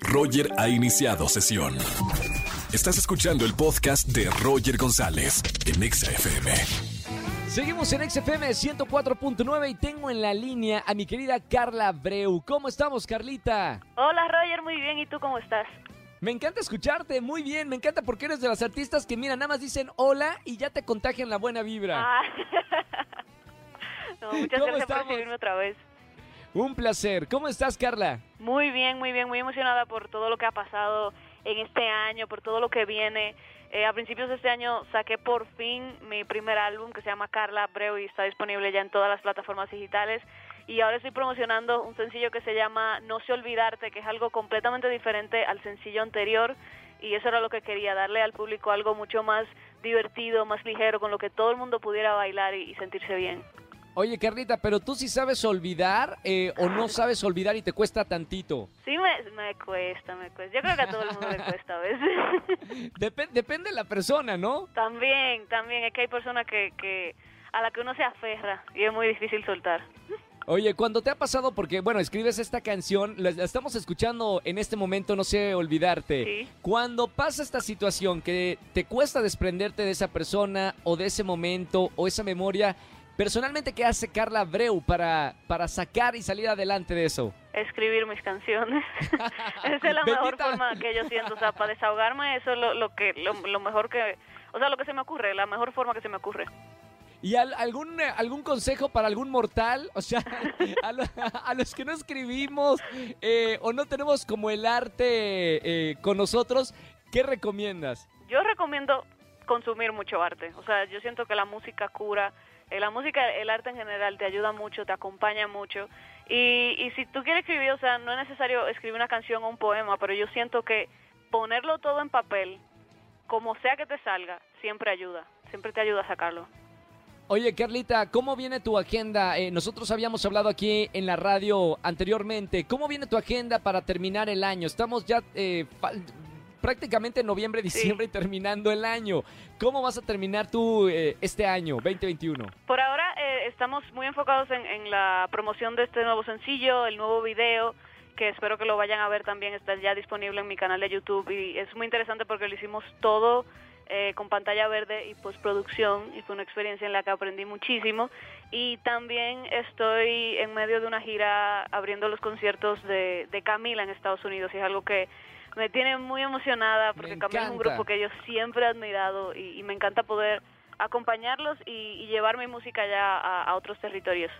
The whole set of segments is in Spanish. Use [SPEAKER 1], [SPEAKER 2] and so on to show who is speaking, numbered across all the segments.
[SPEAKER 1] Roger ha iniciado sesión. Estás escuchando el podcast de Roger González en Exa FM.
[SPEAKER 2] Seguimos en XFM 104.9 y tengo en la línea a mi querida Carla Breu. ¿Cómo estamos, Carlita?
[SPEAKER 3] Hola Roger, muy bien. ¿Y tú cómo estás?
[SPEAKER 2] Me encanta escucharte, muy bien. Me encanta porque eres de las artistas que, mira, nada más dicen hola y ya te contagian la buena vibra.
[SPEAKER 3] Ah. no, muchas
[SPEAKER 2] ¿Cómo
[SPEAKER 3] gracias
[SPEAKER 2] estamos?
[SPEAKER 3] por recibirme otra vez.
[SPEAKER 2] Un placer. ¿Cómo estás, Carla?
[SPEAKER 3] Muy bien, muy bien, muy emocionada por todo lo que ha pasado en este año, por todo lo que viene. Eh, a principios de este año saqué por fin mi primer álbum que se llama Carla Breu y está disponible ya en todas las plataformas digitales. Y ahora estoy promocionando un sencillo que se llama No sé olvidarte, que es algo completamente diferente al sencillo anterior. Y eso era lo que quería, darle al público algo mucho más divertido, más ligero, con lo que todo el mundo pudiera bailar y sentirse bien.
[SPEAKER 2] Oye, Carlita, pero tú sí sabes olvidar eh, o no sabes olvidar y te cuesta tantito.
[SPEAKER 3] Sí, me, me cuesta, me cuesta. Yo creo que a todo el mundo le cuesta a veces.
[SPEAKER 2] Depe- depende de la persona, ¿no?
[SPEAKER 3] también, también, es que hay personas que, que a la que uno se aferra y es muy difícil soltar.
[SPEAKER 2] Oye, cuando te ha pasado, porque bueno, escribes esta canción, la estamos escuchando en este momento, no sé olvidarte.
[SPEAKER 3] Sí.
[SPEAKER 2] Cuando pasa esta situación que te cuesta desprenderte de esa persona o de ese momento o esa memoria, personalmente, ¿qué hace Carla Breu para, para sacar y salir adelante de eso?
[SPEAKER 3] Escribir mis canciones. Esa es la mejor
[SPEAKER 2] Bendita.
[SPEAKER 3] forma que yo siento. O sea, para desahogarme, eso es lo, lo que, lo, lo mejor que. O sea, lo que se me ocurre, la mejor forma que se me ocurre.
[SPEAKER 2] ¿Y al- algún, eh, algún consejo para algún mortal? O sea, a, lo- a los que no escribimos eh, o no tenemos como el arte eh, con nosotros, ¿qué recomiendas?
[SPEAKER 3] Yo recomiendo consumir mucho arte. O sea, yo siento que la música cura. Eh, la música, el arte en general te ayuda mucho, te acompaña mucho. Y, y si tú quieres escribir, o sea, no es necesario escribir una canción o un poema, pero yo siento que ponerlo todo en papel, como sea que te salga, siempre ayuda. Siempre te ayuda a sacarlo.
[SPEAKER 2] Oye, Carlita, ¿cómo viene tu agenda? Eh, nosotros habíamos hablado aquí en la radio anteriormente. ¿Cómo viene tu agenda para terminar el año? Estamos ya eh, prácticamente en noviembre, diciembre y terminando el año. ¿Cómo vas a terminar tú eh, este año, 2021?
[SPEAKER 3] Por ahora eh, estamos muy enfocados en, en la promoción de este nuevo sencillo, el nuevo video, que espero que lo vayan a ver también, está ya disponible en mi canal de YouTube y es muy interesante porque lo hicimos todo eh, con pantalla verde y postproducción y fue una experiencia en la que aprendí muchísimo y también estoy en medio de una gira abriendo los conciertos de, de Camila en Estados Unidos y es algo que me tiene muy emocionada porque Camila es un grupo que yo siempre he admirado y, y me encanta poder acompañarlos y, y llevar mi música ya a, a otros territorios.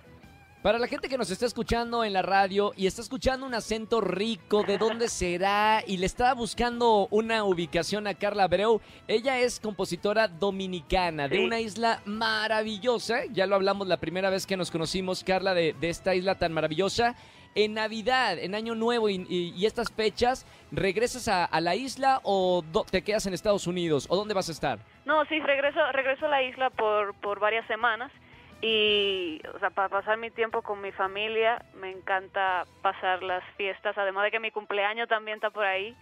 [SPEAKER 2] Para la gente que nos está escuchando en la radio y está escuchando un acento rico, ¿de dónde será? Y le estaba buscando una ubicación a Carla Breu. Ella es compositora dominicana de una isla maravillosa. Ya lo hablamos la primera vez que nos conocimos, Carla, de, de esta isla tan maravillosa. En Navidad, en Año Nuevo y, y- estas fechas, ¿regresas a, la isla o te quedas en Estados Unidos? ¿O dónde vas a estar?
[SPEAKER 3] No, sí, regreso, regreso a la isla por, por varias semanas y, o sea, para pasar mi tiempo con mi familia, me encanta pasar las fiestas, además de que mi cumpleaños también está por ahí,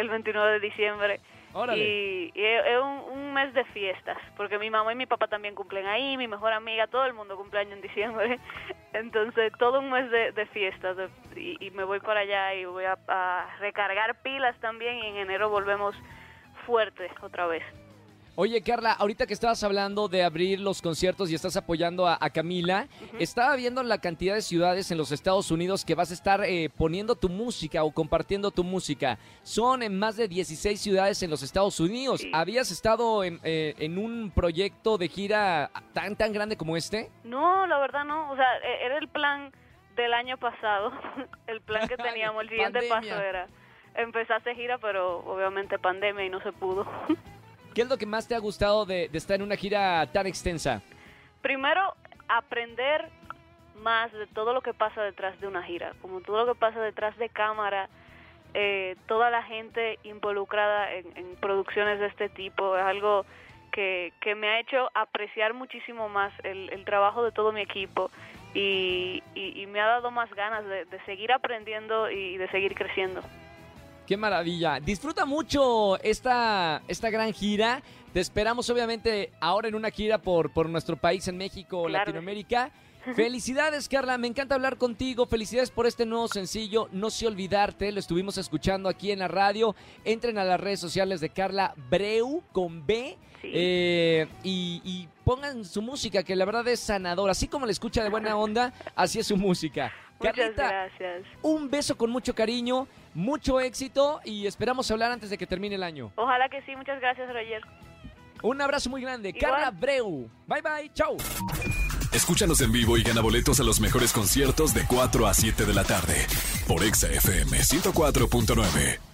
[SPEAKER 3] el 29 de diciembre.
[SPEAKER 2] Órale.
[SPEAKER 3] Y, y es un, un mes de fiestas, porque mi mamá y mi papá también cumplen ahí, mi mejor amiga, todo el mundo cumpleaños en diciembre. Entonces, todo un mes de, de fiestas. de- y, y me voy para allá y voy a, a recargar pilas también. Y en enero volvemos fuerte otra vez.
[SPEAKER 2] Oye, Carla, ahorita que estabas hablando de abrir los conciertos y estás apoyando a, a Camila, estaba viendo la cantidad de ciudades en los Estados Unidos que vas a estar eh, poniendo tu música o compartiendo tu música. Son en más de 16 ciudades en los Estados Unidos.
[SPEAKER 3] Sí.
[SPEAKER 2] ¿Habías estado en, eh, en un proyecto de gira tan, tan grande como este?
[SPEAKER 3] No, la verdad no. O sea, e- era el plan del año pasado. el plan que teníamos. El siguiente paso era empezar a gira, pero obviamente pandemia y no se pudo.
[SPEAKER 2] ¿Qué es lo que más te ha gustado de, estar en una gira tan extensa?
[SPEAKER 3] Primero, aprender más de todo lo que pasa detrás de una gira, como todo lo que pasa detrás de cámara, eh, toda la gente involucrada en, producciones de este tipo, es algo que, me ha hecho apreciar muchísimo más el, el trabajo de todo mi equipo y, y- y me ha dado más ganas de, de seguir aprendiendo y de seguir creciendo.
[SPEAKER 2] Qué maravilla. Disfruta mucho esta, esta gran gira. Te esperamos obviamente ahora en una gira por, por nuestro país en México,
[SPEAKER 3] Claro
[SPEAKER 2] Latinoamérica. Felicidades, Carla. Me encanta hablar contigo. Felicidades por este nuevo sencillo. No sé olvidarte. Lo estuvimos escuchando aquí en la radio. Entren a las redes sociales de Carla Breu con B.
[SPEAKER 3] Sí.
[SPEAKER 2] eh, y, y pongan su música, que la verdad es sanadora. Así como la escucha de buena onda, así es su música.
[SPEAKER 3] Muchas
[SPEAKER 2] Carlita,
[SPEAKER 3] gracias.
[SPEAKER 2] un beso con mucho cariño, mucho éxito y esperamos hablar antes de que termine el año.
[SPEAKER 3] Ojalá que sí. Muchas gracias, Roger.
[SPEAKER 2] Un abrazo muy grande.
[SPEAKER 3] Igual.
[SPEAKER 2] Carla Breu. Bye bye. Chau.
[SPEAKER 1] Escúchanos en vivo y gana boletos a los mejores conciertos de 4 a 7 de la tarde por Exa FM 104.9.